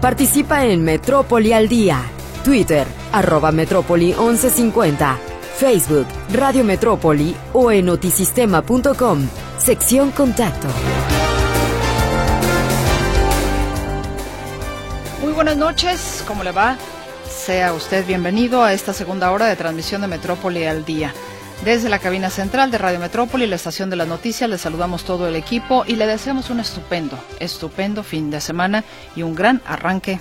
Participa en Metrópoli al Día. Twitter, arroba Metrópoli 1150. Facebook, Radio Metrópoli o en notisistema.com. Sección Contacto. Muy buenas noches, ¿cómo le va? Sea usted bienvenido a esta segunda hora de transmisión de Metrópoli al Día. Desde la cabina central de Radio Metrópoli, la estación de las noticias, le saludamos todo el equipo y le deseamos un estupendo, estupendo fin de semana y un gran arranque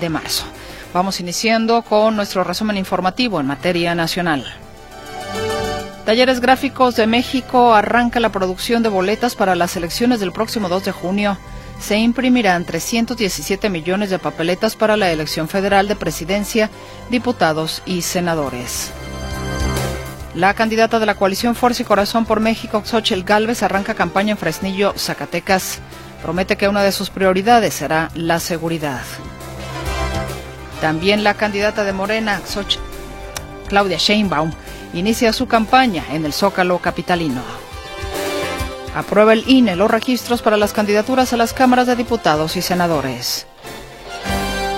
de marzo. Vamos iniciando con nuestro resumen informativo en materia nacional. Talleres Gráficos de México arranca la producción de boletas para las elecciones del próximo 2 de junio. Se imprimirán 317 millones de papeletas para la elección federal de presidencia, diputados y senadores. La candidata de la coalición Fuerza y Corazón por México, Xochel Gálvez, arranca campaña en Fresnillo, Zacatecas. Promete que una de sus prioridades será la seguridad. También la candidata de Morena, Xochitl, Claudia Sheinbaum, inicia su campaña en el Zócalo capitalino. Aprueba el INE los registros para las candidaturas a las cámaras de diputados y senadores.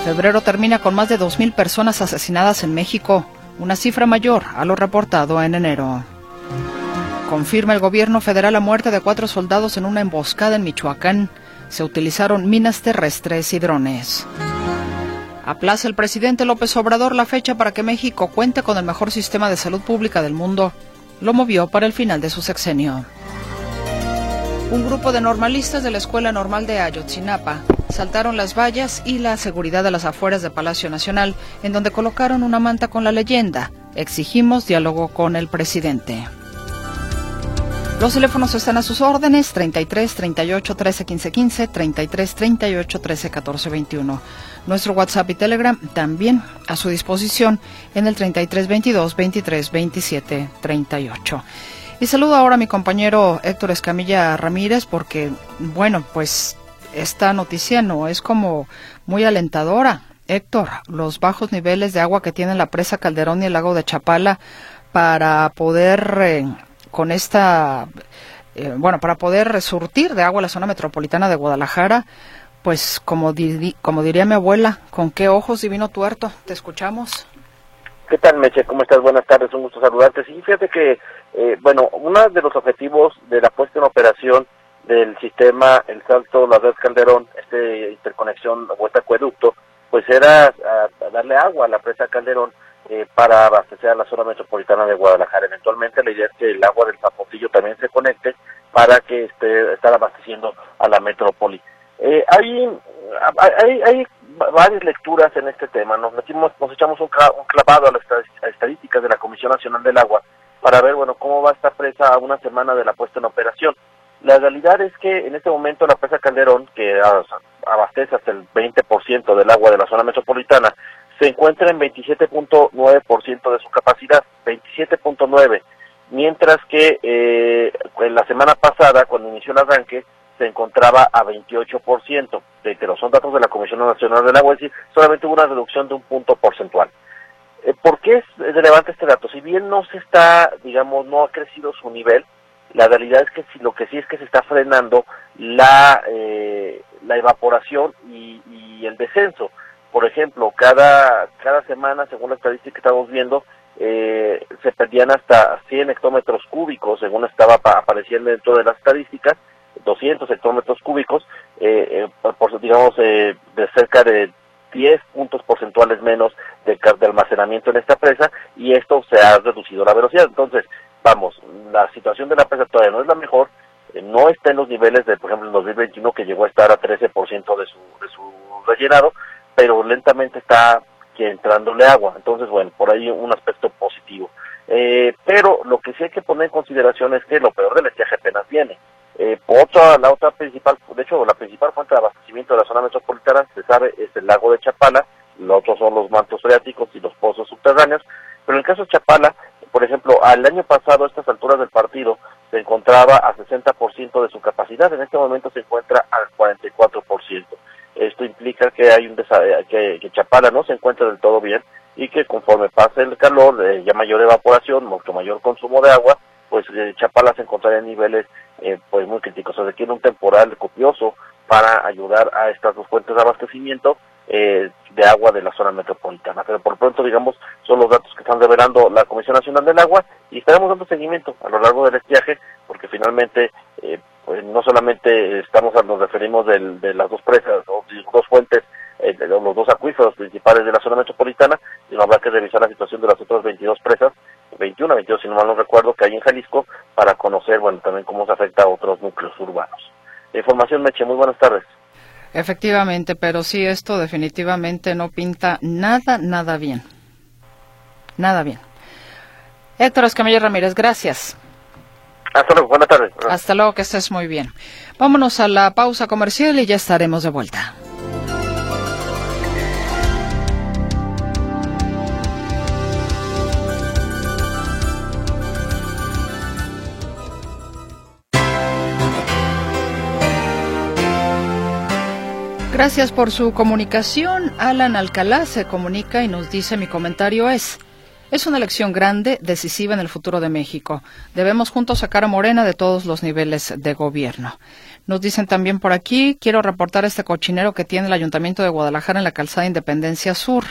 Febrero termina con más de 2.000 personas asesinadas en México una cifra mayor a lo reportado en enero. Confirma el gobierno federal la muerte de cuatro soldados en una emboscada en Michoacán. Se utilizaron minas terrestres y drones. Aplaza el presidente López Obrador la fecha para que México cuente con el mejor sistema de salud pública del mundo. Lo movió para el final de su sexenio. Un grupo de normalistas de la Escuela Normal de Ayotzinapa saltaron las vallas y la seguridad de las afueras de Palacio Nacional, en donde colocaron una manta con la leyenda. Exigimos diálogo con el presidente. Los teléfonos están a sus órdenes 33 38 13 15 15, 33 38 13 14 21. Nuestro WhatsApp y Telegram también a su disposición en el 33 22 23 27 38. Y saludo ahora a mi compañero Héctor Escamilla Ramírez porque, bueno, pues esta noticia no es como muy alentadora. Héctor, los bajos niveles de agua que tiene la presa Calderón y el lago de Chapala para poder eh, con esta eh, bueno, para poder surtir de agua la zona metropolitana de Guadalajara, pues como, como diría mi abuela, ¿con qué ojos divino tuerto? ¿Te escuchamos? ¿Qué tal, Meche? ¿Cómo estás? Buenas tardes, un gusto saludarte. Sí, fíjate que, eh, bueno, uno de los objetivos de la puesta en operación del sistema El Salto, la Red Calderón, este interconexión o este acueducto, pues era darle agua a la presa Calderón eh, para abastecer a la zona metropolitana de Guadalajara. Eventualmente la idea es que el agua del Zapotillo también se conecte para que esté estar abasteciendo a la metrópoli. Eh, hay, hay, hay varias lecturas en este tema. Nos metimos, nos echamos un, clavado a las estadísticas de la Comisión Nacional del Agua para ver, bueno, cómo va esta presa a una semana de la puesta en operación. La realidad es que en este momento la presa Calderón, que abastece hasta el 20% del agua de la zona metropolitana, se encuentra en 27.9% de su capacidad, 27.9%, mientras que eh, en la semana pasada, cuando inició el arranque, se encontraba a 28%. Reitero, son datos de la Comisión Nacional del Agua, es decir, solamente hubo una reducción de un punto porcentual. Eh, ¿Por qué es relevante este dato? Si bien no se está, digamos, no ha crecido su nivel, la realidad es que si, lo que sí es que se está frenando la, eh, la evaporación y, el descenso. Por ejemplo, cada, cada semana, según la estadística que estamos viendo, eh, se perdían hasta 100 hectómetros cúbicos, según estaba apareciendo dentro de las estadísticas, 200 hectómetros cúbicos, eh, por, digamos, de cerca de 10 puntos porcentuales menos de, de, almacenamiento en esta presa y esto se ha reducido la velocidad. Entonces, vamos, la situación de la presa todavía no es la mejor, eh, no está en los niveles de, por ejemplo, en 2021 que llegó a estar a 13% de su, de su rellenado, pero lentamente está entrándole agua. Entonces, bueno, por ahí un aspecto positivo. Eh, pero lo que sí hay que poner en consideración es que lo peor del estiaje apenas viene. Eh, otra, la otra principal, de hecho, la principal fuente de abastecimiento de la zona metropolitana, se sabe, es el lago de Chapala, los otros son los mantos freáticos y los pozos subterráneos, pero en el caso de Chapala, por ejemplo, al año pasado, a estas alturas del partido, se encontraba a 60% de su capacidad, en este momento se encuentra al 44%. Esto implica que hay un que, que Chapala no se encuentra del todo bien y que conforme pase el calor, eh, ya mayor evaporación, mucho mayor consumo de agua, pues eh, Chapala se encontraría en niveles eh, pues muy críticos. Se requiere un temporal copioso para ayudar a estas dos fuentes de abastecimiento eh, de agua de la zona metropolitana. Pero por pronto, digamos, son los datos que están revelando la Comisión Nacional del Agua y estaremos dando seguimiento a lo largo del estiaje porque finalmente eh, pues no solamente estamos nos referimos de las dos presas o dos fuentes eh, de los dos acuíferos principales de la zona metropolitana, sino habrá que revisar la situación de las otras 22 presas, 21, 22 si no mal no recuerdo, que hay en Jalisco, para conocer, bueno, también cómo se afecta a otros núcleos urbanos. información, Meche, muy buenas tardes. Efectivamente, pero sí, esto definitivamente no pinta nada, nada bien. Nada bien. Héctor Escamilla Ramírez, gracias. Hasta luego, buenas tardes. Hasta luego, que estés muy bien. Vámonos a la pausa comercial y ya estaremos de vuelta. Gracias por su comunicación. Alan Alcalá se comunica y nos dice mi comentario es, es una elección grande, decisiva en el futuro de México. Debemos juntos sacar a Morena de todos los niveles de gobierno. Nos dicen también por aquí, quiero reportar este cochinero que tiene el Ayuntamiento de Guadalajara en la calzada Independencia Sur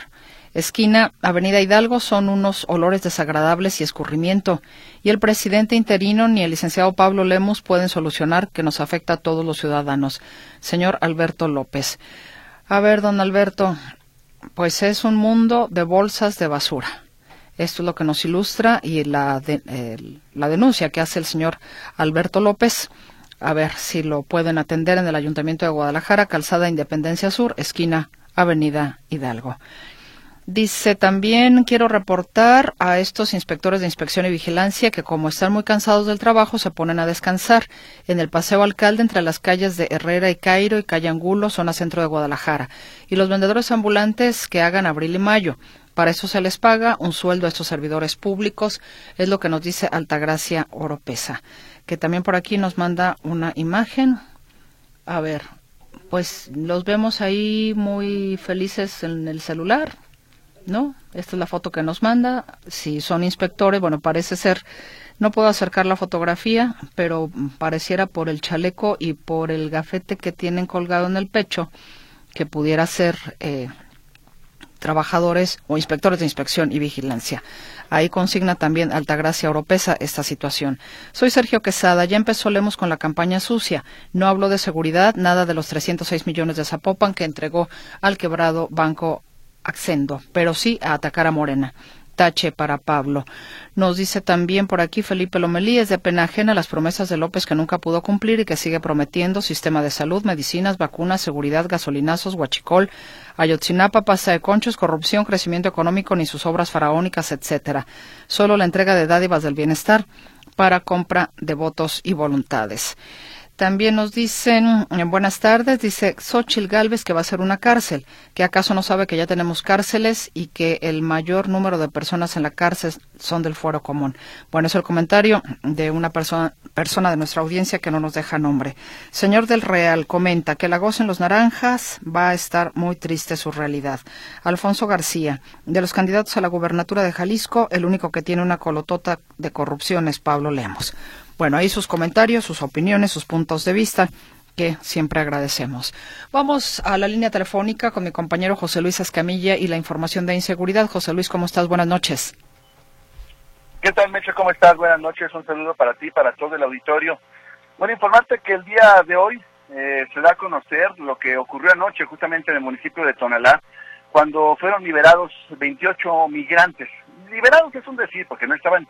esquina Avenida Hidalgo son unos olores desagradables y escurrimiento, y el presidente interino ni el licenciado Pablo Lemos pueden solucionar que nos afecta a todos los ciudadanos. Señor Alberto López. A ver, don Alberto, pues es un mundo de bolsas de basura. Esto es lo que nos ilustra y la, la denuncia que hace el señor Alberto López. A ver si lo pueden atender en el Ayuntamiento de Guadalajara, Calzada Independencia Sur, esquina Avenida Hidalgo. Dice también quiero reportar a estos inspectores de inspección y vigilancia que como están muy cansados del trabajo se ponen a descansar en el paseo alcalde entre las calles de Herrera y Cairo y calle Angulo, zona centro de Guadalajara, y los vendedores ambulantes que hagan abril y mayo. Para eso se les paga un sueldo a estos servidores públicos, es lo que nos dice Altagracia Oropesa, que también por aquí nos manda una imagen. A ver, pues los vemos ahí muy felices en el celular, ¿no? Esta es la foto que nos manda. Si son inspectores, bueno, parece ser, no puedo acercar la fotografía, pero pareciera por el chaleco y por el gafete que tienen colgado en el pecho, que pudiera ser eh, trabajadores o inspectores de inspección y vigilancia. Ahí consigna también Altagracia Oropesa esta situación. Soy Sergio Quesada. Ya empezó Lemos con la campaña sucia. No hablo de seguridad, nada de los 306 millones de Zapopan que entregó al quebrado Banco Accendo, pero sí a atacar a Morena. Tache para Pablo. Nos dice también por aquí Felipe Lomelí, es de pena ajena las promesas de López que nunca pudo cumplir y que sigue prometiendo sistema de salud, medicinas, vacunas, seguridad, gasolinazos, huachicol, Ayotzinapa, pasta de conchos, corrupción, crecimiento económico, ni sus obras faraónicas, etcétera. Solo la entrega de dádivas del bienestar para compra de votos y voluntades. También nos dicen, en buenas tardes, dice Xochil Galvez que va a ser una cárcel, que acaso no sabe que ya tenemos cárceles y que el mayor número de personas en la cárcel son del fuero común. Bueno, es el comentario de una persona, persona de nuestra audiencia que no nos deja nombre. Señor del Real comenta que la en los naranjas va a estar muy triste su realidad. Alfonso García, de los candidatos a la gubernatura de Jalisco, el único que tiene una colotota de corrupción es Pablo Lemos. Bueno, ahí sus comentarios, sus opiniones, sus puntos de vista que siempre agradecemos. Vamos a la línea telefónica con mi compañero José Luis Escamilla y la información de inseguridad. José Luis, ¿cómo estás? Buenas noches. ¿Qué tal, Meche? ¿Cómo estás? Buenas noches. Un saludo para ti, para todo el auditorio. Bueno, informarte que el día de hoy eh, se da a conocer lo que ocurrió anoche justamente en el municipio de Tonalá, cuando fueron liberados 28 migrantes. Liberados es un decir, porque no estaban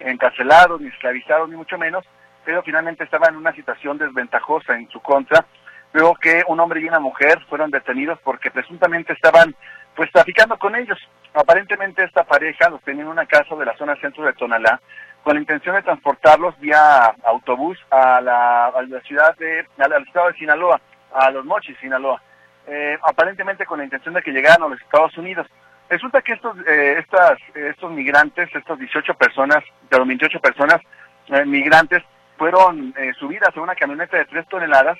encarcelados, ni esclavizados, ni mucho menos, pero finalmente estaba en una situación desventajosa en su contra, luego que un hombre y una mujer fueron detenidos porque presuntamente estaban pues traficando con ellos. Aparentemente esta pareja los tenía en una casa de la zona centro de Tonalá con la intención de transportarlos vía autobús a la, ciudad de, al, estado de Sinaloa, a los Mochis, Sinaloa. Eh, aparentemente con la intención de que llegaran a los Estados Unidos. Resulta que estos, eh, estas, estos migrantes, estas 18 personas, los 28 personas eh, migrantes, fueron eh, subidas a una camioneta de 3 toneladas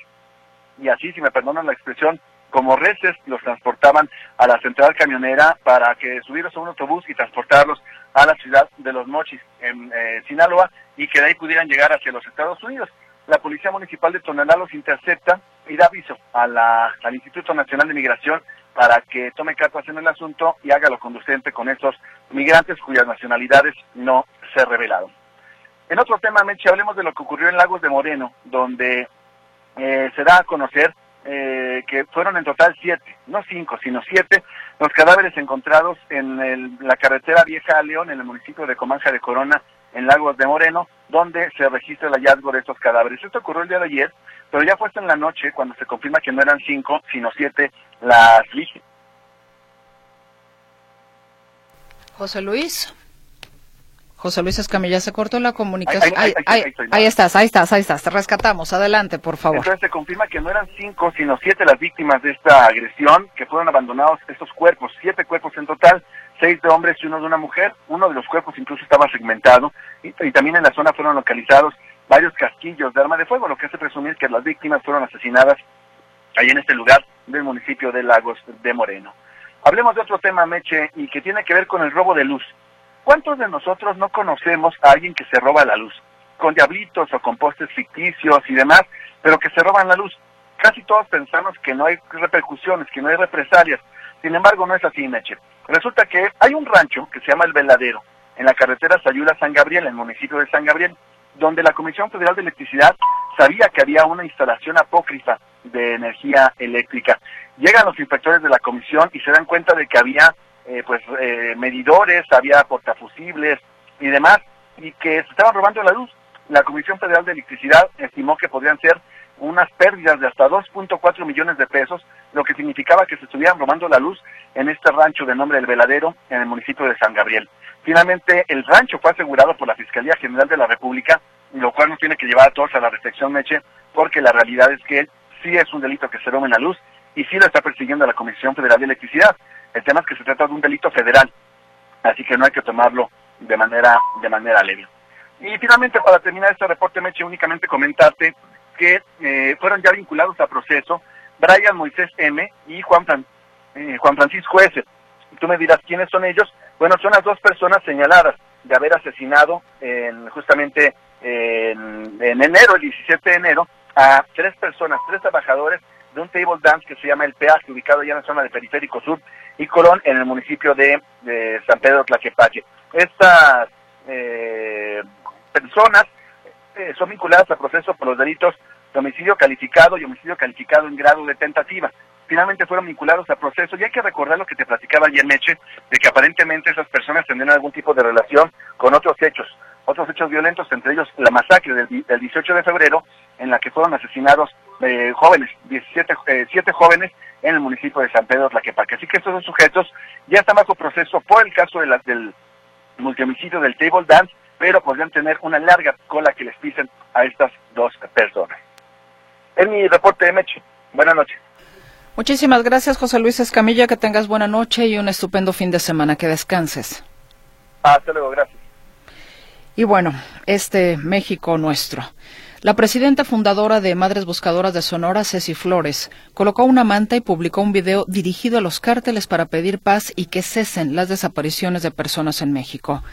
y así, si me perdonan la expresión, como reces los transportaban a la central camionera para que subieran a un autobús y transportarlos a la ciudad de Los Mochis, en Sinaloa, y que de ahí pudieran llegar hacia los Estados Unidos. La Policía Municipal de Tonalá los intercepta y da aviso a la, al Instituto Nacional de Migración para que tome cartas en el asunto y haga lo conducente con estos migrantes cuyas nacionalidades no se revelaron. En otro tema, Meche, hablemos de lo que ocurrió en Lagos de Moreno, donde eh, se da a conocer eh, que fueron en total siete, no cinco, sino siete, los cadáveres encontrados en la carretera Vieja a León, en el municipio de Comanja de Corona, en Lagos de Moreno, donde se registra el hallazgo de estos cadáveres. Esto ocurrió el día de ayer, pero ya fue hasta en la noche cuando se confirma que no eran cinco, sino siete las víctimas. José Luis. José Luis Escamilla, se cortó la comunicación. Ahí, estás, ahí estás, ahí estás. Te rescatamos. Adelante, por favor. Entonces se confirma que no eran cinco, sino siete las víctimas de esta agresión, que fueron abandonados estos cuerpos, siete cuerpos en total, seis de hombres y uno de una mujer. Uno de los cuerpos incluso estaba segmentado y, también en la zona fueron localizados varios casquillos de arma de fuego, lo que hace presumir que las víctimas fueron asesinadas ahí en este lugar del municipio de Lagos de Moreno. Hablemos de otro tema, Meche, y que tiene que ver con el robo de luz. ¿Cuántos de nosotros no conocemos a alguien que se roba la luz? Con diablitos o con postes ficticios y demás, pero que se roban la luz. Casi todos pensamos que no hay repercusiones, que no hay represalias. Sin embargo, no es así, Meche. Resulta que hay un rancho que se llama El Veladero, en la carretera Sayula-San Gabriel, en el municipio de San Gabriel, donde la Comisión Federal de Electricidad sabía que había una instalación apócrifa de energía eléctrica. Llegan los inspectores de la comisión y se dan cuenta de que había eh, pues eh, medidores, había portafusibles y demás, y que se estaban robando la luz. La Comisión Federal de Electricidad estimó que podrían ser unas pérdidas de hasta 2.4 millones de pesos, lo que significaba que se estuvieran robando la luz en este rancho de nombre El Veladero, en el municipio de San Gabriel. Finalmente, el rancho fue asegurado por la Fiscalía General de la República, lo cual nos tiene que llevar a todos a la reflexión, Meche, porque la realidad es que sí es un delito que se roben la luz y sí lo está persiguiendo la Comisión Federal de Electricidad. El tema es que se trata de un delito federal, así que no hay que tomarlo de manera, de manera leve. Y finalmente, para terminar este reporte, Meche, únicamente comentarte que eh, fueron ya vinculados a proceso Brian Moisés M. y Juan, eh, Juan Francisco S. Tú me dirás, ¿quiénes son ellos? Bueno, son las dos personas señaladas de haber asesinado en, justamente en, en enero, el 17 de enero, a tres personas, tres trabajadores de un table dance que se llama El Peaje, ubicado ya en la zona del Periférico Sur y Colón, en el municipio de, San Pedro Tlaquepaque. Estas eh, personas eh, son vinculadas al proceso por los delitos de homicidio calificado y homicidio calificado en grado de tentativa. Finalmente fueron vinculados al proceso y hay que recordar lo que te platicaba ayer Meche, de que aparentemente esas personas tendrían algún tipo de relación con otros hechos, otros hechos violentos, entre ellos la masacre del, 18 de febrero, en la que fueron asesinados eh, jóvenes, 17, eh, siete jóvenes en el municipio de San Pedro Tlaquepaque. Así que estos dos sujetos ya están bajo proceso por el caso de la, del multihomicidio del Table Dance, pero podrían tener una larga cola que les pisen a estas dos personas. Es mi reporte de Meche. Buenas noches. Muchísimas gracias, José Luis Escamilla. Que tengas buena noche y un estupendo fin de semana. Que descanses. Hasta luego, gracias. Y bueno, este México nuestro. La presidenta fundadora de Madres Buscadoras de Sonora, Ceci Flores, colocó una manta y publicó un video dirigido a los cárteles para pedir paz y que cesen las desapariciones de personas en México.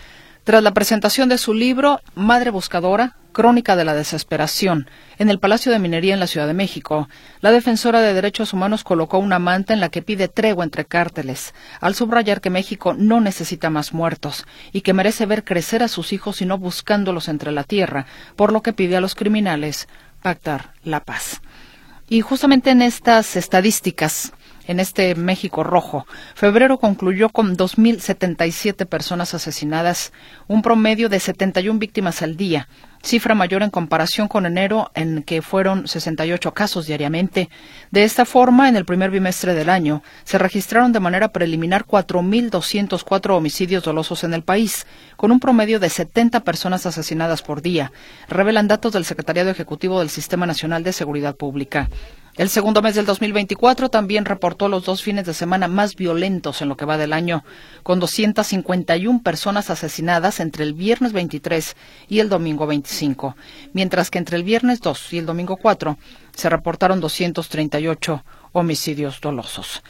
Tras la presentación de su libro Madre Buscadora, Crónica de la Desesperación, en el Palacio de Minería en la Ciudad de México, la defensora de derechos humanos colocó una manta en la que pide tregua entre cárteles, al subrayar que México no necesita más muertos y que merece ver crecer a sus hijos y no buscándolos entre la tierra, por lo que pide a los criminales pactar la paz. Y justamente en estas estadísticas, en este México rojo. Febrero concluyó con 2.077 personas asesinadas, un promedio de 71 víctimas al día, cifra mayor en comparación con enero, en que fueron 68 casos diariamente. De esta forma, en el primer bimestre del año, se registraron de manera preliminar 4.204 homicidios dolosos en el país, con un promedio de 70 personas asesinadas por día, revelan datos del Secretariado Ejecutivo del Sistema Nacional de Seguridad Pública. El segundo mes del 2024 también reportó los dos fines de semana más violentos en lo que va del año, con 251 personas asesinadas entre el viernes 23 y el domingo 25, mientras que entre el viernes 2 y el domingo 4 se reportaron 238 homicidios dolosos.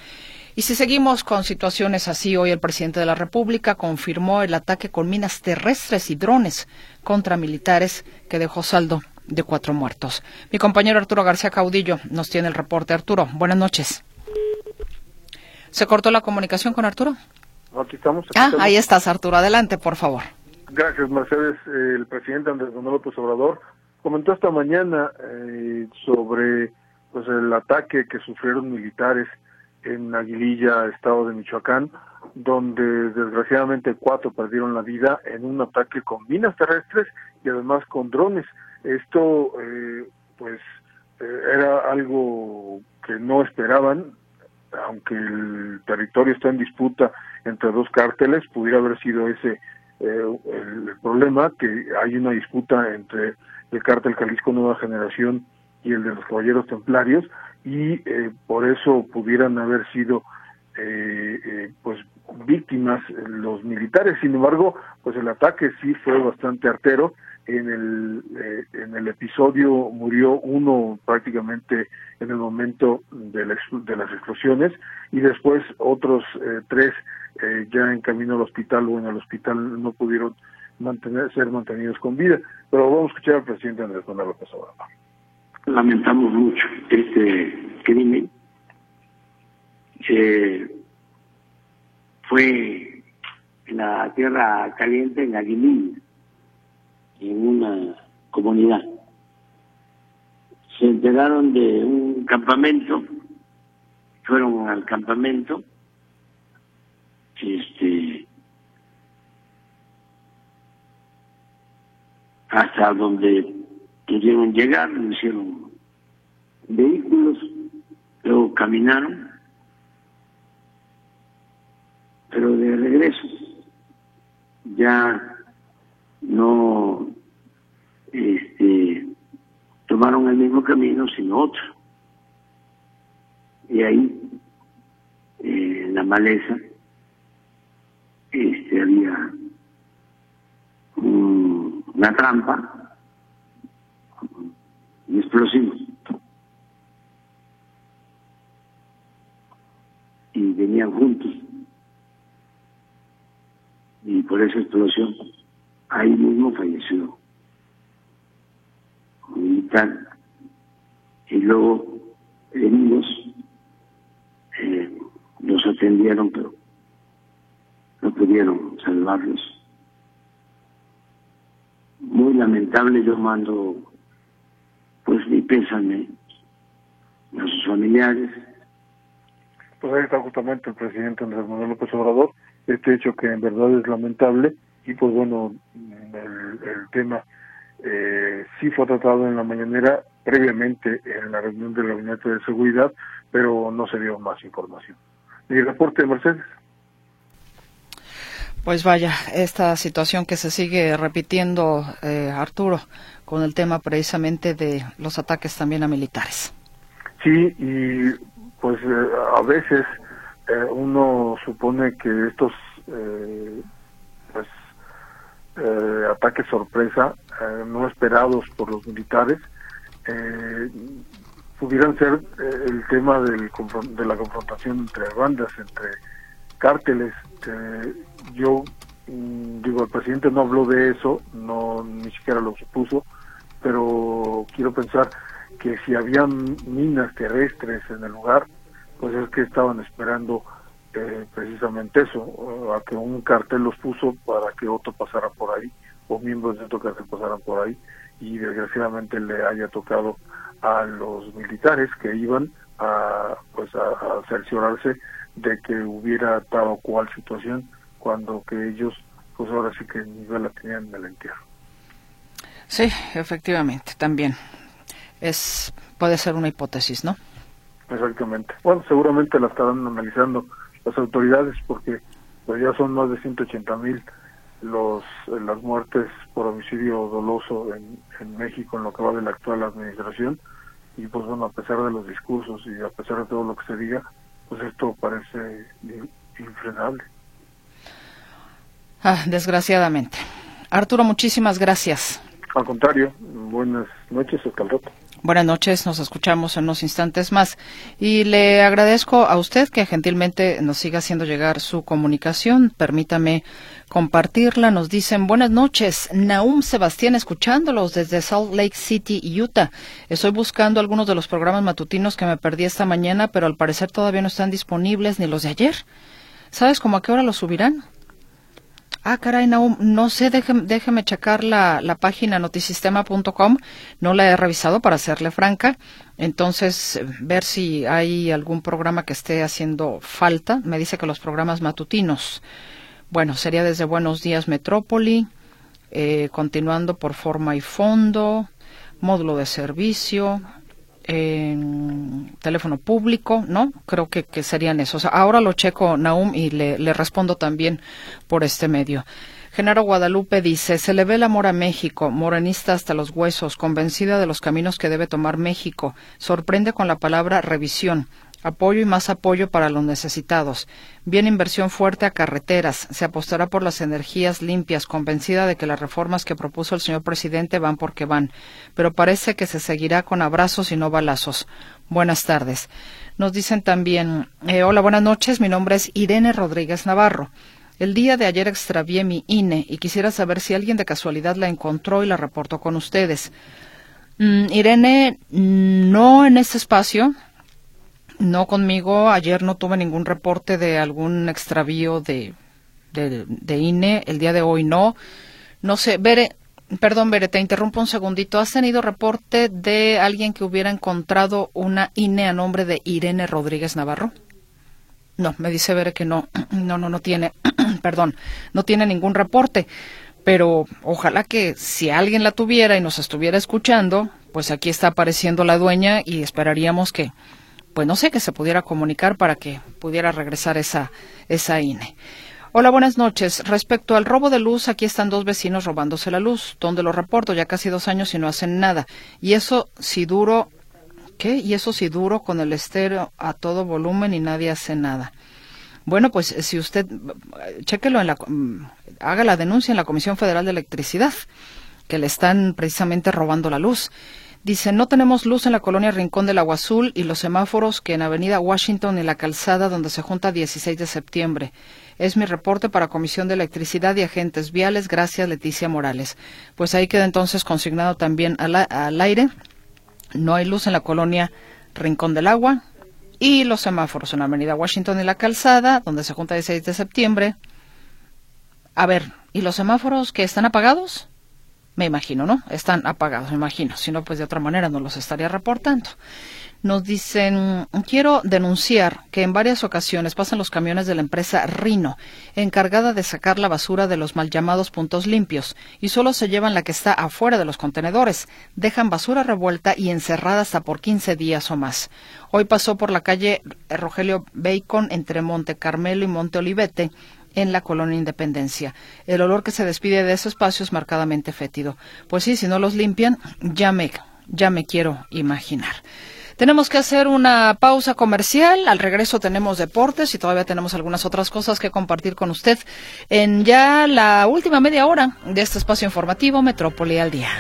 Y si seguimos con situaciones así, hoy el presidente de la República confirmó el ataque con minas terrestres y drones contra militares que dejó saldo de cuatro muertos. Mi compañero Arturo García Caudillo nos tiene el reporte. Arturo, buenas noches. ¿Se cortó la comunicación con Arturo? Aquí estamos. ah, ahí estás, Arturo. Adelante, por favor. Gracias, Mercedes. El presidente Andrés Manuel López Obrador comentó esta mañana eh, sobre pues el ataque que sufrieron militares en Aguililla, estado de Michoacán, donde desgraciadamente cuatro perdieron la vida en un ataque con minas terrestres y además con drones. Esto, eh, pues, eh, era algo que no esperaban, aunque el territorio está en disputa entre dos cárteles, pudiera haber sido ese eh, el problema, que hay una disputa entre el cártel Jalisco Nueva Generación y el de los Caballeros Templarios, y eh, por eso pudieran haber sido eh, eh, pues víctimas los militares. Sin embargo, pues el ataque sí fue bastante artero. En el, eh, en el episodio murió uno prácticamente en el momento de, de las explosiones y después otros eh, tres eh, ya en camino al hospital o en el hospital no pudieron mantener, ser mantenidos con vida. Pero vamos a escuchar al presidente Andrés Manuel López Obrador. Lamentamos mucho este crimen. Fue en la tierra caliente, en Aguilín, en una comunidad. Se enteraron de un campamento, fueron al campamento, este, hasta donde pudieron llegar, hicieron vehículos, luego caminaron pero de regreso ya no este, tomaron el mismo camino, sino otro. Y ahí, eh, en la maleza, este, había un, una trampa, un explosivo. Y venían juntos y por esa explosión ahí mismo falleció. Un militar. Y luego heridos eh, los atendieron pero no pudieron salvarlos. Muy lamentable yo mando pues mi pésame a sus familiares. Pues ahí está justamente el presidente Andrés Manuel López Obrador. Este hecho que en verdad es lamentable y pues bueno el, el tema eh, sí fue tratado en la mañanera previamente en la reunión del gabinete de seguridad pero no se dio más información y el reporte de Mercedes pues vaya, esta situación que se sigue repitiendo, eh, Arturo, con el tema precisamente de los ataques también a militares. Sí, y pues eh, a veces eh, uno supone que estos eh, eh, ataques sorpresa eh, no esperados por los militares eh, pudieran ser eh, el tema del de la confrontación entre bandas entre cárteles yo mm, digo el presidente no habló de eso no ni siquiera lo supuso pero quiero pensar que si había minas terrestres en el lugar pues es que estaban esperando eh, precisamente eso, a que un cartel los puso para que otro pasara por ahí, o miembros de otro cartel pasaran por ahí, y desgraciadamente le haya tocado a los militares que iban a pues a, a cerciorarse de que hubiera tal o cual situación cuando que ellos pues ahora sí que ni la tenían en el entierro. Sí, efectivamente, también es puede ser una hipótesis, ¿no? Exactamente. Bueno, seguramente la estarán analizando las autoridades porque pues ya son más de 180 mil los las muertes por homicidio doloso en, en México en lo que va de la actual administración. Y pues bueno a pesar de los discursos y a pesar de todo lo que se diga pues esto parece infrenable. Ah, desgraciadamente. Arturo muchísimas gracias. Al contrario buenas noches hasta el rato Buenas noches, nos escuchamos en unos instantes más. Y le agradezco a usted que gentilmente nos siga haciendo llegar su comunicación. Permítame compartirla. Nos dicen buenas noches. Naum Sebastián, escuchándolos desde Salt Lake City, Utah. Estoy buscando algunos de los programas matutinos que me perdí esta mañana, pero al parecer todavía no están disponibles ni los de ayer. ¿Sabes cómo a qué hora los subirán? Ah, caray, no, no sé, déjeme, déjeme checar la, la página notisistema.com. No la he revisado, para serle franca. Entonces, ver si hay algún programa que esté haciendo falta. Me dice que los programas matutinos. Bueno, sería desde Buenos Días Metrópoli, eh, continuando por forma y fondo, módulo de servicio, en teléfono público, ¿no? Creo que, que serían esos. ahora lo checo, Naum, y le, le respondo también por este medio. Genaro Guadalupe dice, se le ve el amor a México, morenista hasta los huesos, convencida de los caminos que debe tomar México. Sorprende con la palabra revisión apoyo y más apoyo para los necesitados. Viene inversión fuerte a carreteras. Se apostará por las energías limpias, convencida de que las reformas que propuso el señor presidente van porque van. Pero parece que se seguirá con abrazos y no balazos. Buenas tardes. Nos dicen también, eh, hola, buenas noches. Mi nombre es Irene Rodríguez Navarro. El día de ayer extravié mi INE y quisiera saber si alguien de casualidad la encontró y la reportó con ustedes. Mm, Irene, no en este espacio, no conmigo. Ayer no tuve ningún reporte de algún extravío de, de, INE. El día de hoy no. No sé, Bere, perdón, Bere, te interrumpo un segundito. ¿Has tenido reporte de alguien que hubiera encontrado una INE a nombre de Irene Rodríguez Navarro? No, me dice Bere que no. No, no, no tiene. perdón, no tiene ningún reporte. Pero ojalá que si alguien la tuviera y nos estuviera escuchando, pues aquí está apareciendo la dueña y esperaríamos que pues no sé, que se pudiera comunicar para que pudiera regresar esa, esa INE. Hola, buenas noches. Respecto al robo de luz, aquí están dos vecinos robándose la luz. ¿Dónde lo reporto? Ya casi dos años y no hacen nada. Y eso si duro, ¿qué? Y eso si duro con el estéreo a todo volumen y nadie hace nada. Bueno, pues si usted, chéquelo en la, mm, haga la denuncia en la Comisión Federal de Electricidad, que le están precisamente robando la luz. Dice, no tenemos luz en la colonia Rincón del Agua Azul y los semáforos que en Avenida Washington y la calzada donde se junta 16 de septiembre. Es mi reporte para Comisión de Electricidad y Agentes Viales. Gracias, Leticia Morales. Pues ahí queda entonces consignado también al, aire. No hay luz en la colonia Rincón del Agua y los semáforos en Avenida Washington y la calzada donde se junta 16 de septiembre. A ver, ¿y los semáforos que están apagados? Me imagino, ¿no? Están apagados, me imagino. Si no, pues de otra manera no los estaría reportando. Nos dicen, quiero denunciar que en varias ocasiones pasan los camiones de la empresa Rino, encargada de sacar la basura de los mal llamados puntos limpios, y solo se llevan la que está afuera de los contenedores. Dejan basura revuelta y encerrada hasta por 15 días o más. Hoy pasó por la calle Rogelio Bacon entre Monte Carmelo y Monte Olivete en la colonia Independencia. El olor que se despide de ese espacio es marcadamente fétido. Pues sí, si no los limpian, ya me, ya me quiero imaginar. Tenemos que hacer una pausa comercial. Al regreso tenemos deportes y todavía tenemos algunas otras cosas que compartir con usted en ya la última media hora de este espacio informativo Metrópoli al día.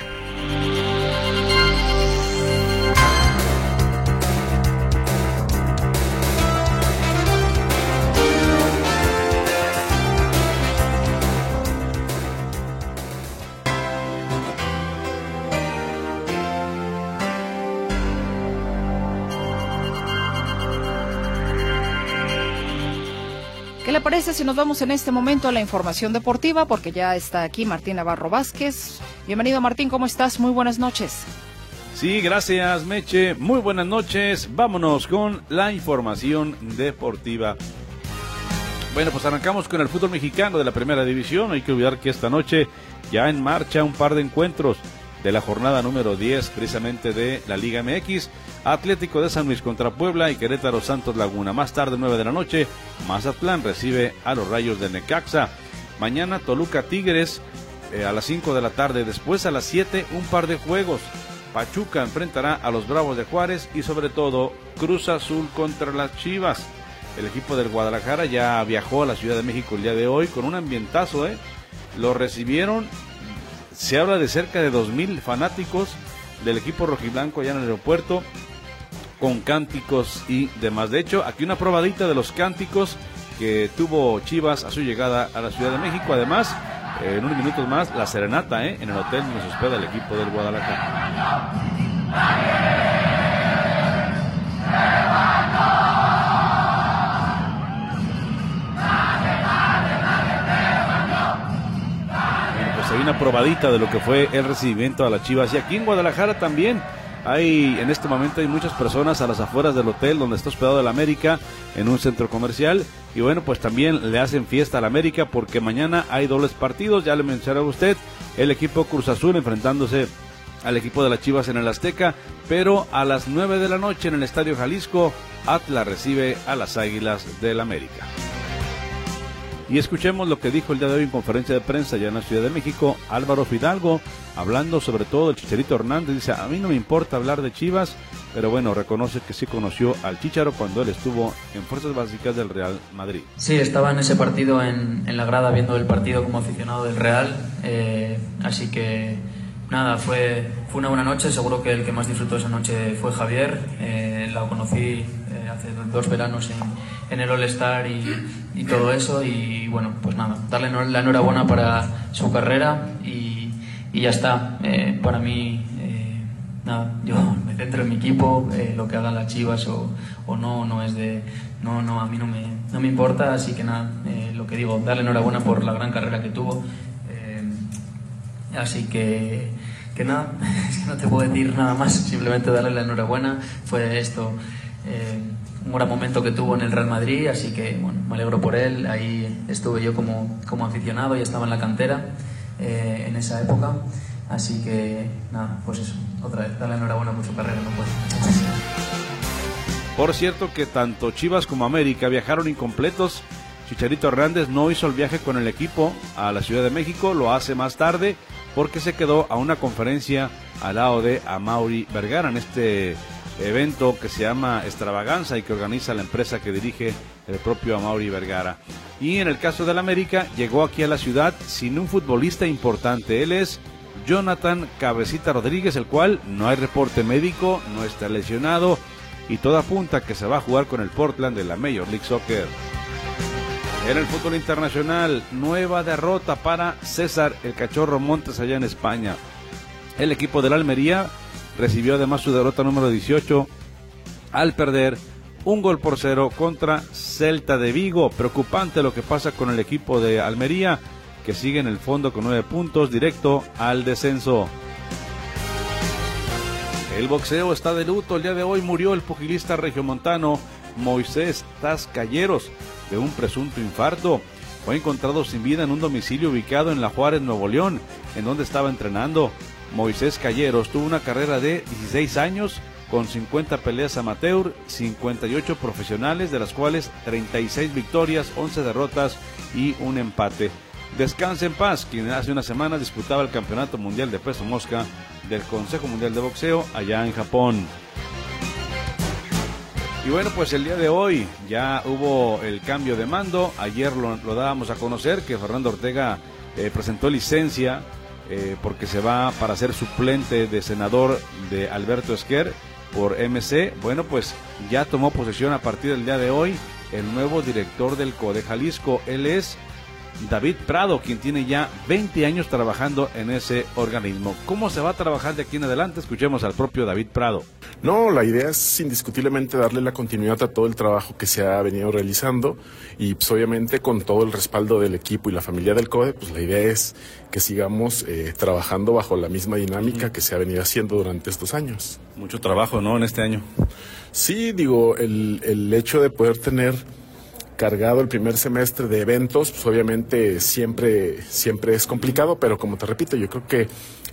Parece si nos vamos en este momento a la información deportiva? Porque ya está aquí Martín Navarro Vázquez. Bienvenido Martín, ¿cómo estás? Muy buenas noches. Sí, gracias Meche. Muy buenas noches. Vámonos con la información deportiva. Bueno, pues arrancamos con el fútbol mexicano de la primera división. Hay que olvidar que esta noche ya en marcha un par de encuentros de la jornada número 10 precisamente de la Liga MX. Atlético de San Luis contra Puebla y Querétaro Santos Laguna. Más tarde, 9 de la noche, Mazatlán recibe a los Rayos de Necaxa. Mañana Toluca Tigres eh, a las 5 de la tarde. Después a las 7 un par de juegos. Pachuca enfrentará a los Bravos de Juárez y sobre todo Cruz Azul contra las Chivas. El equipo del Guadalajara ya viajó a la Ciudad de México el día de hoy con un ambientazo, ¿eh? Lo recibieron, se habla de cerca de 2.000 fanáticos del equipo rojiblanco allá en el aeropuerto con cánticos y demás. De hecho, aquí una probadita de los cánticos que tuvo Chivas a su llegada a la Ciudad de México. Además, en unos minutos más, la serenata ¿eh? en el hotel se hospeda el equipo del Guadalajara. Una probadita de lo que fue el recibimiento a las Chivas. Y aquí en Guadalajara también hay, en este momento hay muchas personas a las afueras del hotel donde está hospedado el América, en un centro comercial. Y bueno, pues también le hacen fiesta al América porque mañana hay dobles partidos. Ya le mencionaba usted, el equipo Cruz Azul enfrentándose al equipo de las Chivas en el Azteca. Pero a las 9 de la noche en el Estadio Jalisco, Atlas recibe a las Águilas del América. Y escuchemos lo que dijo el día de hoy en conferencia de prensa ya en la Ciudad de México Álvaro Fidalgo, hablando sobre todo del Chicharito Hernández. Dice, a mí no me importa hablar de Chivas, pero bueno, reconoce que sí conoció al Chicharo cuando él estuvo en Fuerzas Básicas del Real Madrid. Sí, estaba en ese partido en, en la grada viendo el partido como aficionado del Real, eh, así que nada, fue, fue una buena noche, seguro que el que más disfrutó esa noche fue Javier, eh, la conocí eh, hace dos veranos en en el All-Star y, todo eso. Y bueno, pues nada, darle la enhorabuena para su carrera y, ya está. Eh, para mí, eh, nada, yo me centro en mi equipo, eh, lo que hagan las chivas o, o, no, no es de. No, no, a mí no me, no me importa, así que nada, lo que digo, darle enhorabuena por la gran carrera que tuvo. así que que nada, es que no te puedo decir nada más, simplemente darle la enhorabuena. Fue esto, un gran momento que tuvo en el Real Madrid, así que bueno, me alegro por él. Ahí estuve yo como, como aficionado y estaba en la cantera eh, en esa época. Así que nada, pues eso, otra vez, darle enhorabuena por su carrera, no. Por cierto que tanto Chivas como América viajaron incompletos. Chicharito Hernández no hizo el viaje con el equipo a la Ciudad de México, lo hace más tarde porque se quedó a una conferencia al lado de Amaury Vergara en este evento que se llama Extravaganza y que organiza la empresa que dirige el propio Amaury Vergara. Y en el caso del América, llegó aquí a la ciudad sin un futbolista importante. Él es Jonathan Cabecita Rodríguez, el cual no hay reporte médico, no está lesionado y todo apunta que se va a jugar con el Portland de la Major League Soccer. En el fútbol internacional, nueva derrota para César el Cachorro Montes allá en España. El equipo de la Almería recibió además su derrota número 18 al perder un gol por cero contra Celta de Vigo. Preocupante lo que pasa con el equipo de Almería, que sigue en el fondo con nueve puntos, directo al descenso. El boxeo está de luto. El día de hoy murió el pugilista regiomontano Moisés Tascalleros de un presunto infarto. Fue encontrado sin vida en un domicilio ubicado en La Juárez, Nuevo León, en donde estaba entrenando. Moisés Calleros tuvo una carrera de 16 años con 50 peleas amateur, 58 profesionales, de las cuales 36 victorias, 11 derrotas y un empate. Descanse en paz, quien hace una semana disputaba el Campeonato Mundial de Peso Mosca del Consejo Mundial de Boxeo allá en Japón. Y bueno, pues el día de hoy ya hubo el cambio de mando. Ayer lo, dábamos a conocer que Fernando Ortega eh, presentó licencia eh, porque se va para ser suplente de senador de Alberto Esquer por MC. Bueno, pues ya tomó posesión a partir del día de hoy el nuevo director del CODE Jalisco. Él es David Prado, quien tiene ya 20 años trabajando en ese organismo. ¿Cómo se va a trabajar de aquí en adelante? Escuchemos al propio David Prado. No, la idea es indiscutiblemente darle la continuidad a todo el trabajo que se ha venido realizando y pues, obviamente con todo el respaldo del equipo y la familia del CODE, pues la idea es que sigamos eh, trabajando bajo la misma dinámica que se ha venido haciendo durante estos años. Mucho trabajo, ¿no? En este año. Sí, digo, el, el hecho de poder tener cargado el primer semestre de eventos, pues obviamente siempre, siempre es complicado, pero como te repito, yo creo que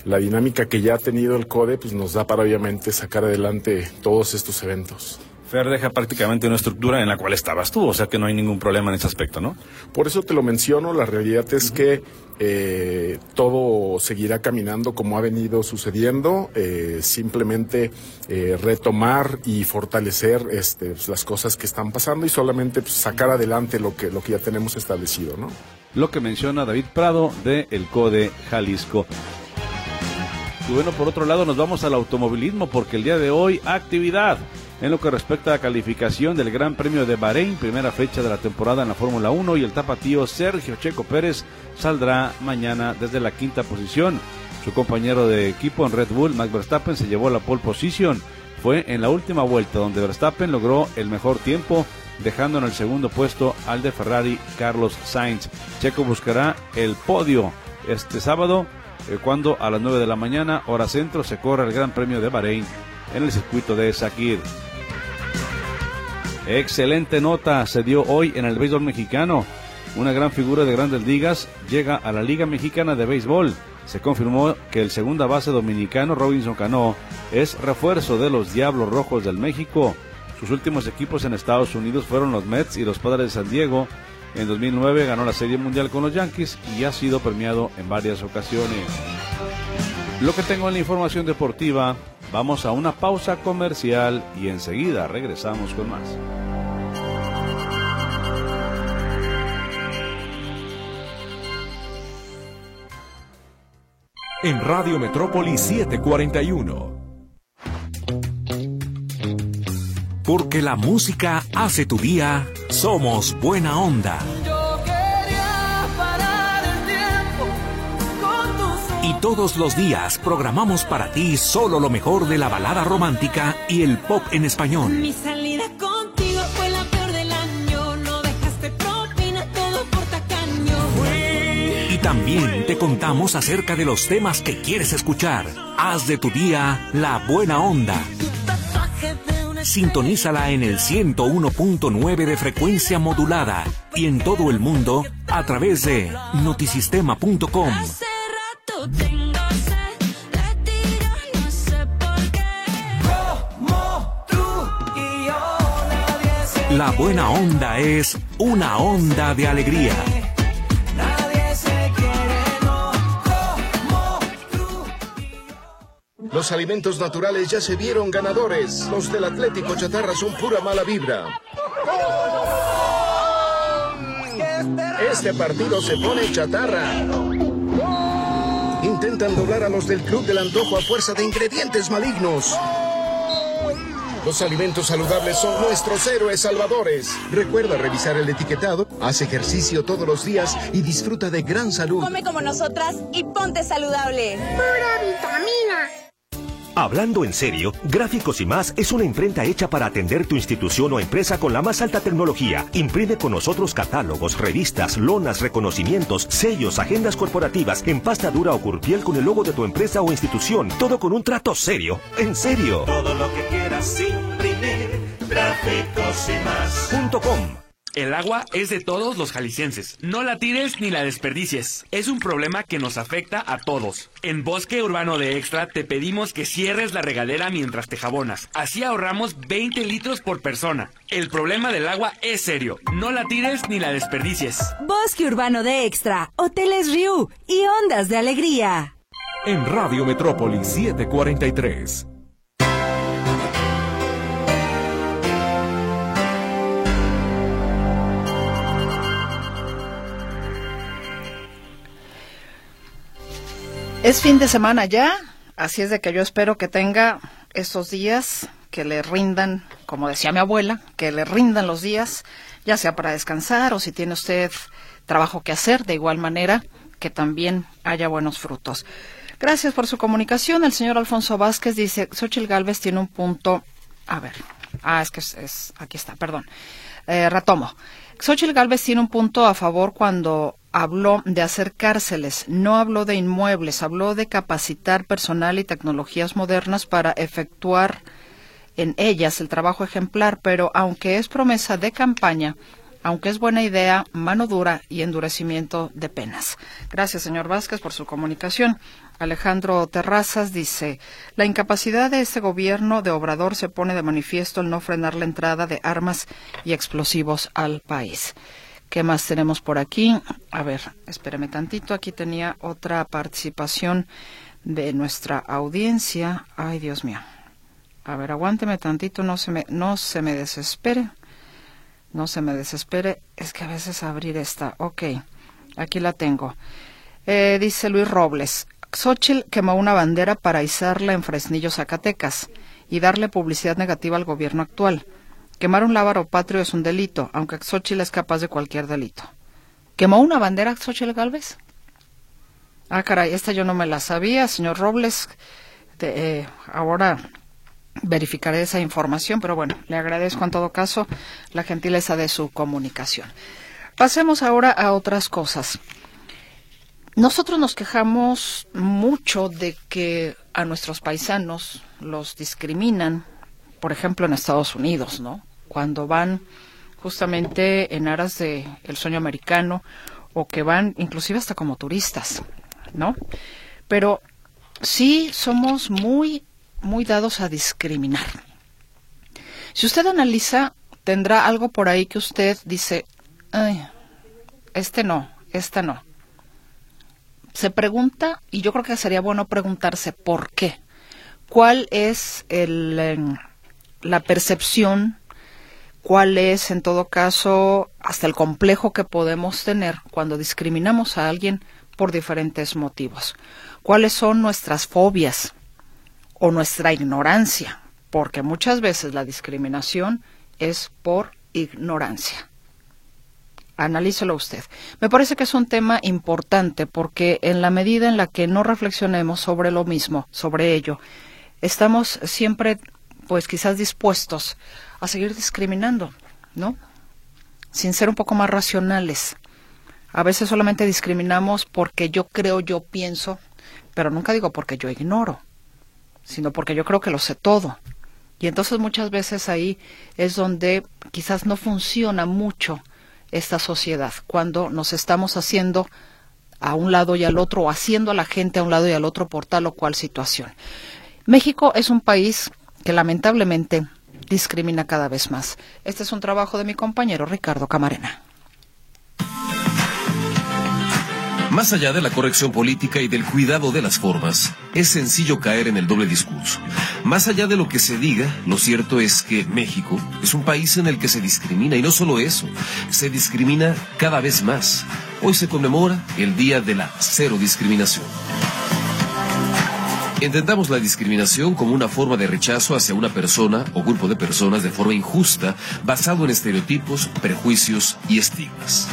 la dinámica que ya ha tenido el CODE pues nos da para obviamente sacar adelante todos estos eventos. Fer deja prácticamente una estructura en la cual estabas tú, o sea que no hay ningún problema en ese aspecto, ¿no? Por eso te lo menciono, la realidad es que eh, todo seguirá caminando como ha venido sucediendo, eh, simplemente eh, retomar y fortalecer este, pues, las cosas que están pasando y solamente pues, sacar adelante lo que, lo que ya tenemos establecido, ¿no? Lo que menciona David Prado de El CODE Jalisco. Y bueno, por otro lado nos vamos al automovilismo porque el día de hoy actividad en lo que respecta a calificación del Gran Premio de Bahrein, primera fecha de la temporada en la Fórmula 1 y el tapatío Sergio Checo Pérez saldrá mañana desde la quinta posición. Su compañero de equipo en Red Bull, Max Verstappen, se llevó la pole position. Fue en la última vuelta donde Verstappen logró el mejor tiempo, dejando en el segundo puesto al de Ferrari Carlos Sainz. Checo buscará el podio este sábado eh, cuando a las 9 de la mañana, hora centro, se corre el Gran Premio de Bahrein en el circuito de Sakir. Excelente nota se dio hoy en el béisbol mexicano. Una gran figura de grandes ligas llega a la Liga Mexicana de Béisbol. Se confirmó que el segunda base dominicano Robinson Cano es refuerzo de los Diablos Rojos del México. Sus últimos equipos en Estados Unidos fueron los Mets y los Padres de San Diego. En 2009 ganó la Serie Mundial con los Yankees y ha sido premiado en varias ocasiones. Lo que tengo en la información deportiva, vamos a una pausa comercial y enseguida regresamos con más. En Radio Metrópoli 741. Porque la música hace tu día, somos buena onda. Y todos los días programamos para ti solo lo mejor de la balada romántica y el pop en español. Mi salida contigo fue la peor del año. No dejaste propina, todo por tacaño. Y también te contamos acerca de los temas que quieres escuchar. Haz de tu día la buena onda. Sintonízala en el 101.9 de frecuencia modulada y en todo el mundo a través de notisistema.com. La buena onda es una onda de alegría. Los alimentos naturales ya se vieron ganadores. Los del Atlético Chatarra son pura mala vibra. Este partido se pone chatarra. Intentan doblar a los del Club del Antojo a fuerza de ingredientes malignos. Los alimentos saludables son nuestros héroes salvadores. Recuerda revisar el etiquetado, haz ejercicio todos los días y disfruta de gran salud. Come como nosotras y ponte saludable. Pura vitamina. Hablando en serio, Gráficos y más es una imprenta hecha para atender tu institución o empresa con la más alta tecnología. Imprime con nosotros catálogos, revistas, lonas, reconocimientos, sellos, agendas corporativas en pasta dura o curpiel con el logo de tu empresa o institución. Todo con un trato serio. En serio. Todo lo que quieras imprimir, gráficos y más. Punto com. El agua es de todos los jaliscienses. No la tires ni la desperdicies. Es un problema que nos afecta a todos. En Bosque Urbano de Extra te pedimos que cierres la regadera mientras te jabonas. Así ahorramos 20 litros por persona. El problema del agua es serio. No la tires ni la desperdicies. Bosque Urbano de Extra, Hoteles Riu y Ondas de Alegría. En Radio Metrópoli 743. Es fin de semana ya, así es de que yo espero que tenga estos días que le rindan, como decía mi abuela, que le rindan los días, ya sea para descansar o si tiene usted trabajo que hacer, de igual manera que también haya buenos frutos. Gracias por su comunicación. El señor Alfonso Vázquez dice, Xochitl Galvez tiene un punto, a ver, ah, es que es, es- aquí está, perdón. Eh, retomo. Xochitl Galvez tiene un punto a favor cuando habló de hacer cárceles, no habló de inmuebles, habló de capacitar personal y tecnologías modernas para efectuar en ellas el trabajo ejemplar, pero aunque es promesa de campaña, aunque es buena idea, mano dura y endurecimiento de penas. Gracias, señor Vázquez, por su comunicación. Alejandro Terrazas dice, la incapacidad de este gobierno de Obrador se pone de manifiesto al no frenar la entrada de armas y explosivos al país. ¿Qué más tenemos por aquí? A ver, espéreme tantito. Aquí tenía otra participación de nuestra audiencia. Ay, Dios mío. A ver, aguánteme tantito, no se me, no se me desespere. No se me desespere. Es que a veces abrir esta. Ok, aquí la tengo. Eh, dice Luis Robles. Xochitl quemó una bandera para izarla en Fresnillo, Zacatecas, y darle publicidad negativa al gobierno actual. Quemar un lábaro patrio es un delito, aunque Xochitl es capaz de cualquier delito. ¿Quemó una bandera Xochitl Galvez? Ah, caray, esta yo no me la sabía, señor Robles. De, eh, ahora verificaré esa información, pero bueno, le agradezco en todo caso la gentileza de su comunicación. Pasemos ahora a otras cosas. Nosotros nos quejamos mucho de que a nuestros paisanos los discriminan, por ejemplo en Estados Unidos, ¿no? Cuando van justamente en aras de el sueño americano o que van inclusive hasta como turistas, ¿no? Pero sí somos muy muy dados a discriminar. Si usted analiza, tendrá algo por ahí que usted dice, este no, esta no. Se pregunta, y yo creo que sería bueno preguntarse por qué. ¿Cuál es el, em, la percepción? ¿Cuál es, en todo caso, hasta el complejo que podemos tener cuando discriminamos a alguien por diferentes motivos? ¿Cuáles son nuestras fobias? o nuestra ignorancia, porque muchas veces la discriminación es por ignorancia. Analícelo usted. Me parece que es un tema importante porque en la medida en la que no reflexionemos sobre lo mismo, sobre ello, estamos siempre, pues quizás dispuestos a seguir discriminando, ¿no? Sin ser un poco más racionales. A veces solamente discriminamos porque yo creo, yo pienso, pero nunca digo porque yo ignoro sino porque yo creo que lo sé todo. Y entonces muchas veces ahí es donde quizás no funciona mucho esta sociedad, cuando nos estamos haciendo a un lado y al otro, o haciendo a la gente a un lado y al otro por tal o cual situación. México es un país que lamentablemente discrimina cada vez más. Este es un trabajo de mi compañero Ricardo Camarena. Más allá de la corrección política y del cuidado de las formas, es sencillo caer en el doble discurso. Más allá de lo que se diga, lo cierto es que México es un país en el que se discrimina y no solo eso, se discrimina cada vez más. Hoy se conmemora el Día de la Cero Discriminación. Entendamos la discriminación como una forma de rechazo hacia una persona o grupo de personas de forma injusta, basado en estereotipos, prejuicios y estigmas.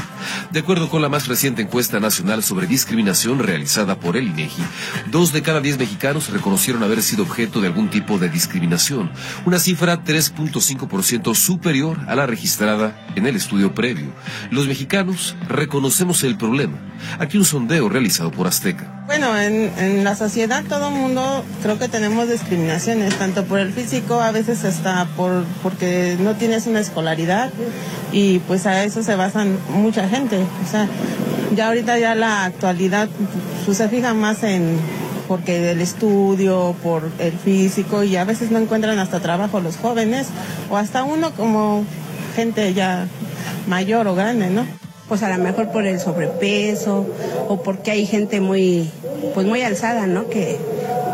De acuerdo con la más reciente encuesta nacional sobre discriminación realizada por el INEGI, dos de cada diez mexicanos reconocieron haber sido objeto de algún tipo de discriminación, una cifra 3.5% superior a la registrada en el estudio previo. Los mexicanos reconocemos el problema. Aquí un sondeo realizado por Azteca. Bueno, en, en la sociedad todo mundo creo que tenemos discriminaciones, tanto por el físico, a veces hasta por porque no tienes una escolaridad y pues a eso se basan mucha gente. O sea, ya ahorita ya la actualidad pues, se fija más en porque del estudio, por el físico y a veces no encuentran hasta trabajo los jóvenes o hasta uno como gente ya mayor o grande, ¿no? Pues a lo mejor por el sobrepeso o porque hay gente muy pues muy alzada, ¿no? Que,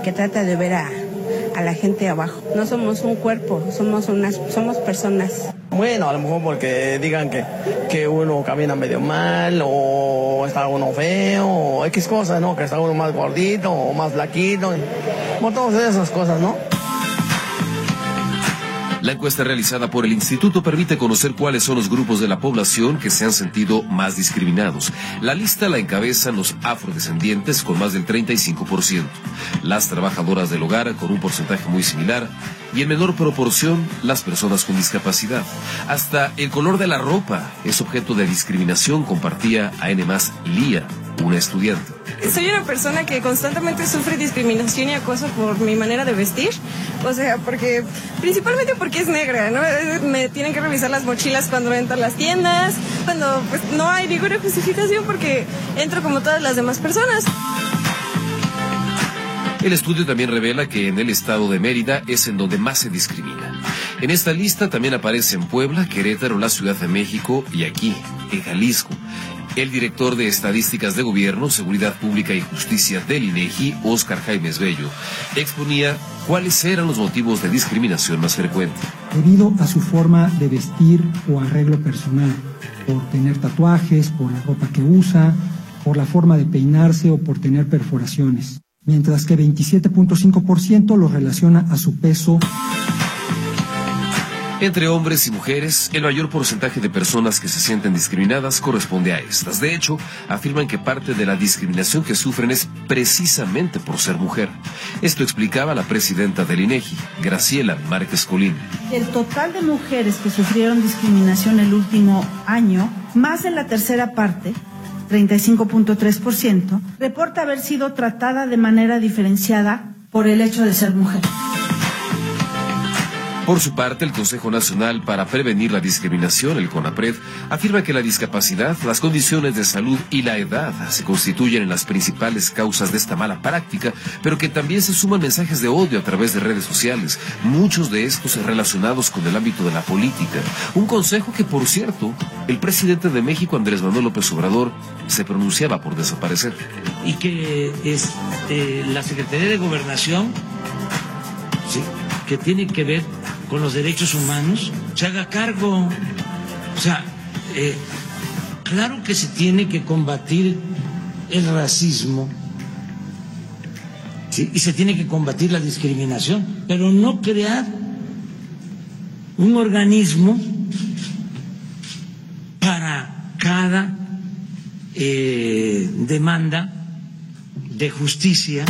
que trata de ver a, a la gente abajo. No somos un cuerpo, somos unas somos personas. Bueno, a lo mejor porque digan que, que uno camina medio mal o está uno feo o X cosas, ¿no? Que está uno más gordito o más flaquito, como todas esas cosas, ¿no? La encuesta realizada por el instituto permite conocer cuáles son los grupos de la población que se han sentido más discriminados. La lista la encabezan los afrodescendientes con más del 35%, las trabajadoras del hogar con un porcentaje muy similar y en menor proporción las personas con discapacidad. Hasta el color de la ropa es objeto de discriminación, compartía a N. Lía, una estudiante. Soy una persona que constantemente sufre discriminación y acoso por mi manera de vestir. O sea, porque principalmente porque es negra, ¿no? Me tienen que revisar las mochilas cuando entro a las tiendas, cuando pues no hay ninguna justificación porque entro como todas las demás personas. El estudio también revela que en el estado de Mérida es en donde más se discrimina. En esta lista también aparecen Puebla, Querétaro, la Ciudad de México y aquí, en Jalisco. El director de Estadísticas de Gobierno, Seguridad Pública y Justicia del INEGI, Óscar Jaimes Bello, exponía cuáles eran los motivos de discriminación más frecuentes. debido a su forma de vestir o arreglo personal, por tener tatuajes, por la ropa que usa, por la forma de peinarse o por tener perforaciones. mientras que 27.5% lo relaciona a su peso. Entre hombres y mujeres, el mayor porcentaje de personas que se sienten discriminadas corresponde a estas. De hecho, afirman que parte de la discriminación que sufren es precisamente por ser mujer. Esto explicaba la presidenta del INEGI, Graciela Márquez Colín. Del total de mujeres que sufrieron discriminación el último año, más de la tercera parte, 35.3%, reporta haber sido tratada de manera diferenciada por el hecho de ser mujer. Por su parte, el Consejo Nacional para Prevenir la Discriminación, el CONAPRED, afirma que la discapacidad, las condiciones de salud y la edad se constituyen en las principales causas de esta mala práctica, pero que también se suman mensajes de odio a través de redes sociales, muchos de estos relacionados con el ámbito de la política. Un consejo que, por cierto, el presidente de México, Andrés Manuel López Obrador, se pronunciaba por desaparecer. y que este, la Secretaría de Gobernación, que tiene que ver con los derechos humanos, se haga cargo. O sea, eh, claro que se tiene que combatir el racismo y se tiene que combatir la discriminación, pero no crear un organismo para cada eh, demanda de justicia.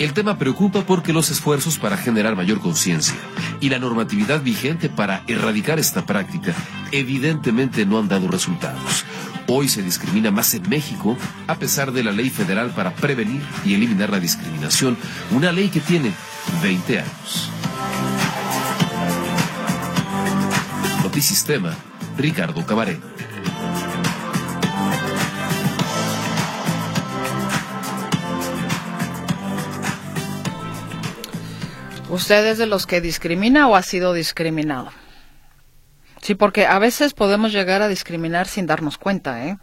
El tema preocupa porque los esfuerzos para generar mayor conciencia y la normatividad vigente para erradicar esta práctica evidentemente no han dado resultados. Hoy se discrimina más en México a pesar de la ley federal para prevenir y eliminar la discriminación, una ley que tiene 20 años. Notisistema, Ricardo Cabaret. ¿Usted es de los que discrimina o ha sido discriminado? Sí, porque a veces podemos llegar a discriminar sin darnos cuenta, ¿eh?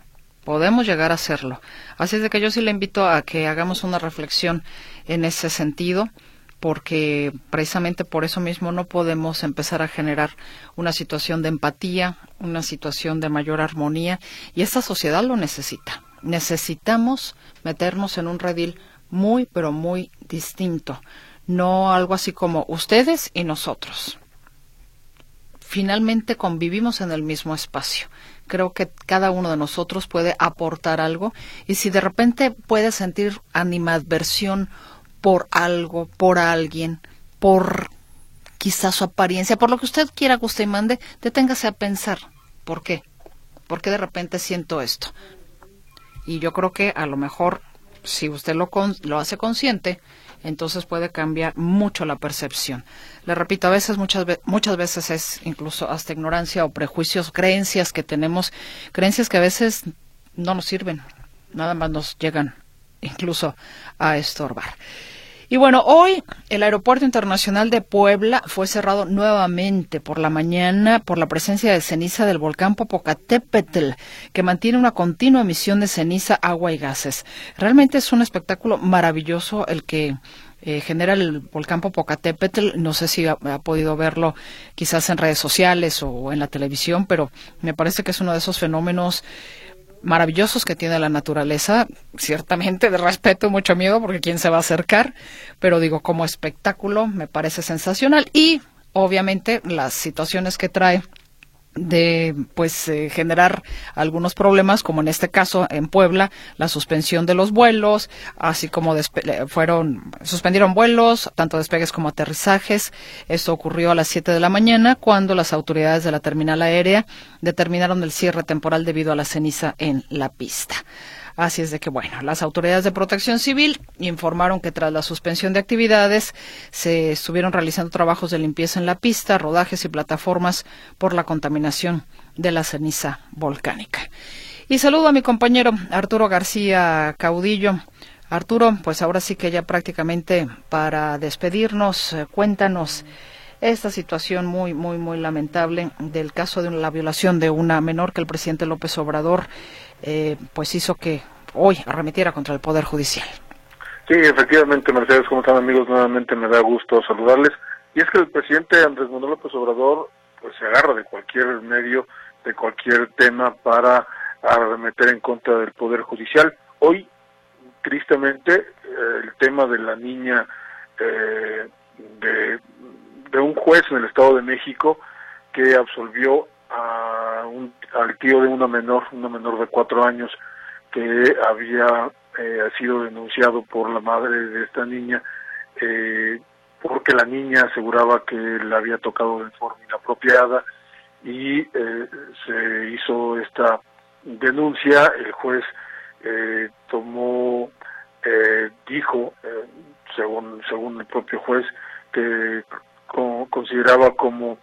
Podemos llegar a hacerlo. Así es de que yo sí le invito a que hagamos una reflexión en ese sentido, porque precisamente por eso mismo no podemos empezar a generar una situación de empatía, una situación de mayor armonía, y esta sociedad lo necesita. Necesitamos meternos en un redil muy, pero muy distinto no algo así como ustedes y nosotros. Finalmente convivimos en el mismo espacio. Creo que cada uno de nosotros puede aportar algo y si de repente puede sentir animadversión por algo, por alguien, por quizás su apariencia, por lo que usted quiera que usted mande, deténgase a pensar. ¿Por qué? ¿Por qué de repente siento esto? Y yo creo que a lo mejor, si usted lo, con, lo hace consciente, entonces puede cambiar mucho la percepción. Le repito, a veces, muchas, muchas veces es incluso hasta ignorancia o prejuicios, creencias que tenemos, creencias que a veces no nos sirven, nada más nos llegan incluso a estorbar. Y bueno, hoy el Aeropuerto Internacional de Puebla fue cerrado nuevamente por la mañana por la presencia de ceniza del volcán Popocatépetl, que mantiene una continua emisión de ceniza, agua y gases. Realmente es un espectáculo maravilloso el que eh, genera el volcán Popocatépetl. No sé si ha, ha, podido verlo quizás en redes sociales o en la televisión, pero me parece que es uno de esos fenómenos maravillosos que tiene la naturaleza, ciertamente de respeto mucho miedo porque quién se va a acercar, pero digo como espectáculo me parece sensacional. Y obviamente las situaciones que trae de pues eh, generar algunos problemas como en este caso en Puebla la suspensión de los vuelos así como fueron suspendieron vuelos tanto despegues como aterrizajes. Esto ocurrió a las 7 de la mañana cuando las autoridades de la terminal aérea determinaron el cierre temporal debido a la ceniza en la pista Así es de que, bueno, las autoridades de protección civil informaron que tras la suspensión de actividades se estuvieron realizando trabajos de limpieza en la pista, rodajes y plataformas por la contaminación de la ceniza volcánica. Y saludo a mi compañero Arturo García Caudillo. Arturo, pues ahora sí que ya prácticamente para despedirnos, eh, cuéntanos esta situación muy, muy, muy lamentable del caso de la violación de una menor que el presidente López Obrador eh, pues hizo que hoy arremetiera contra el Poder Judicial. Sí, efectivamente, Mercedes, ¿cómo están amigos? Nuevamente me da gusto saludarles. Y es que el presidente Andrés Manuel López Obrador pues se agarra de cualquier medio, de cualquier tema para arremeter en contra del Poder Judicial. Hoy tristemente el tema de la niña eh, de, de un juez en el Estado de México que absolvió a un, al tío de una menor, una menor de cuatro años, que había eh, sido denunciado por la madre de esta niña, eh, porque la niña aseguraba que la había tocado de forma inapropiada y eh, se hizo esta denuncia, el juez eh, tomó, eh, dijo, según, según el propio juez, que co- consideraba como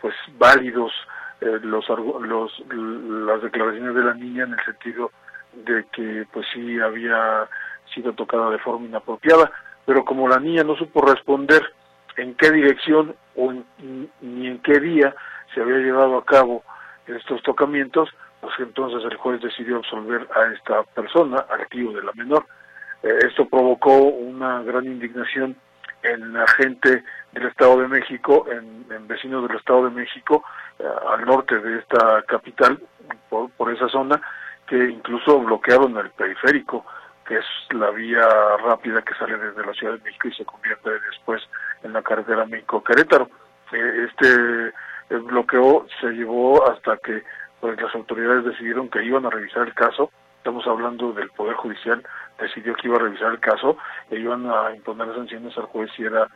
pues válidos eh, los, los las declaraciones de la niña en el sentido de que pues sí había sido tocada de forma inapropiada pero como la niña no supo responder en qué dirección o en- ni en qué día se había llevado a cabo estos tocamientos pues entonces el juez decidió absolver a esta persona al de la menor. Eh, esto provocó una gran indignación en la gente del Estado de México, en, en vecinos del Estado de México, eh, al norte de esta capital, por, esa zona, que incluso bloquearon el periférico, que es la vía rápida que sale desde la Ciudad de México y se convierte después en la carretera México-Querétaro. Eh, este eh, bloqueo se llevó hasta que pues las autoridades decidieron que iban a revisar el caso, estamos hablando del Poder Judicial, decidió que iba a revisar el caso e iban a imponer sanciones al juez si era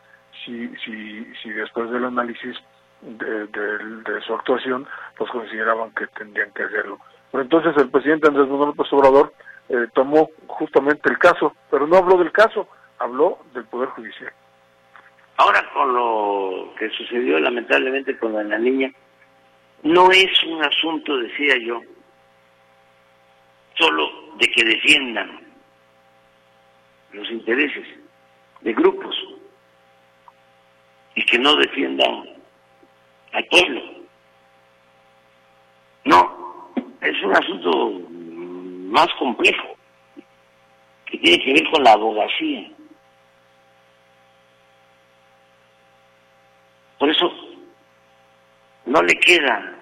si si si después del análisis de, de- de su actuación pues consideraban que tendrían que hacerlo. Pero entonces el presidente Andrés Manuel López Obrador eh, tomó justamente el caso pero no habló del caso habló del poder judicial. Ahora con lo que sucedió lamentablemente con la niña, no es un asunto, decía yo, solo de que defiendan los intereses de grupos y que no defiendan al pueblo. No, es un asunto más complejo que tiene que ver con la abogacía. Por eso no le queda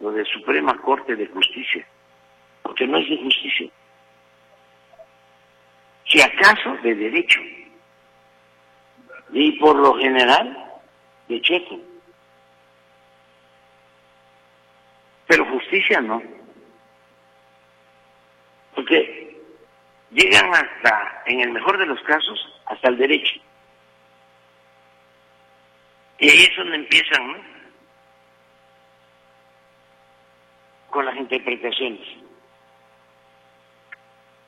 lo de Suprema Corte de Justicia, porque no es de justicia. Si acaso de derecho, y por lo general de chueco. Pero justicia no. Porque llegan hasta, en el mejor de los casos, hasta el derecho. Y ahí es donde empiezan, ¿no? Con las interpretaciones.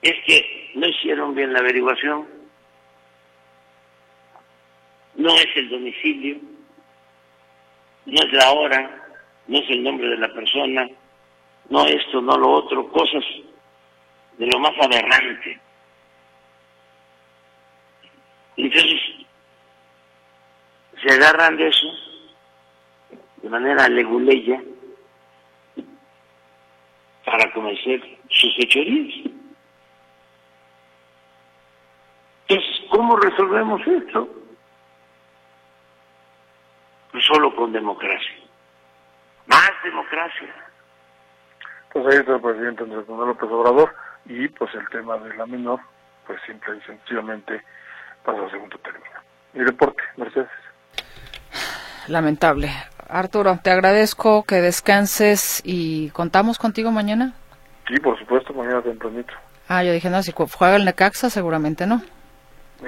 Es que no hicieron bien la averiguación, no es el domicilio, no es la hora, no es el nombre de la persona, no esto, no lo otro, cosas de lo más aberrante. Entonces, se agarran de eso de manera leguleya para cometer sus fechorías. Entonces, ¿cómo resolvemos esto? Pues solo con democracia. Más democracia. pues ahí está el presidente Andrés Manuel López Obrador y pues el tema de la menor pues simple y sencillamente pasa a segundo término y reporte Mercedes Lamentable. Arturo, te agradezco que descanses y contamos contigo mañana. sí por supuesto mañana tempranito Ah, yo dije, no, si juega el Necaxa, seguramente no.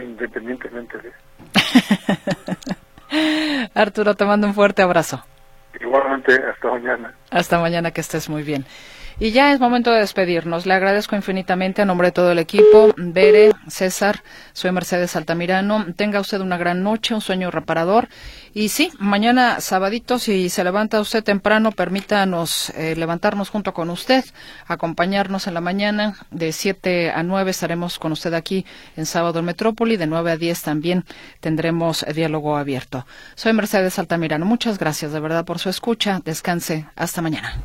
Independientemente de Arturo, te mando un fuerte abrazo. igualmente hasta mañana Hasta mañana, que estés muy bien. Y ya es momento de despedirnos. Le agradezco infinitamente a nombre de todo el equipo. Bere, César, soy Mercedes Altamirano. Tenga usted una gran noche, un sueño reparador. Y sí, mañana sabadito, si se levanta usted temprano, permítanos eh, levantarnos junto con usted, acompañarnos en la mañana. De 7 a 9 estaremos con usted aquí en Sábado en Metrópoli. De 9 a 10 también tendremos diálogo abierto. Soy Mercedes Altamirano. Muchas gracias de verdad por su escucha. Descanse. Hasta mañana.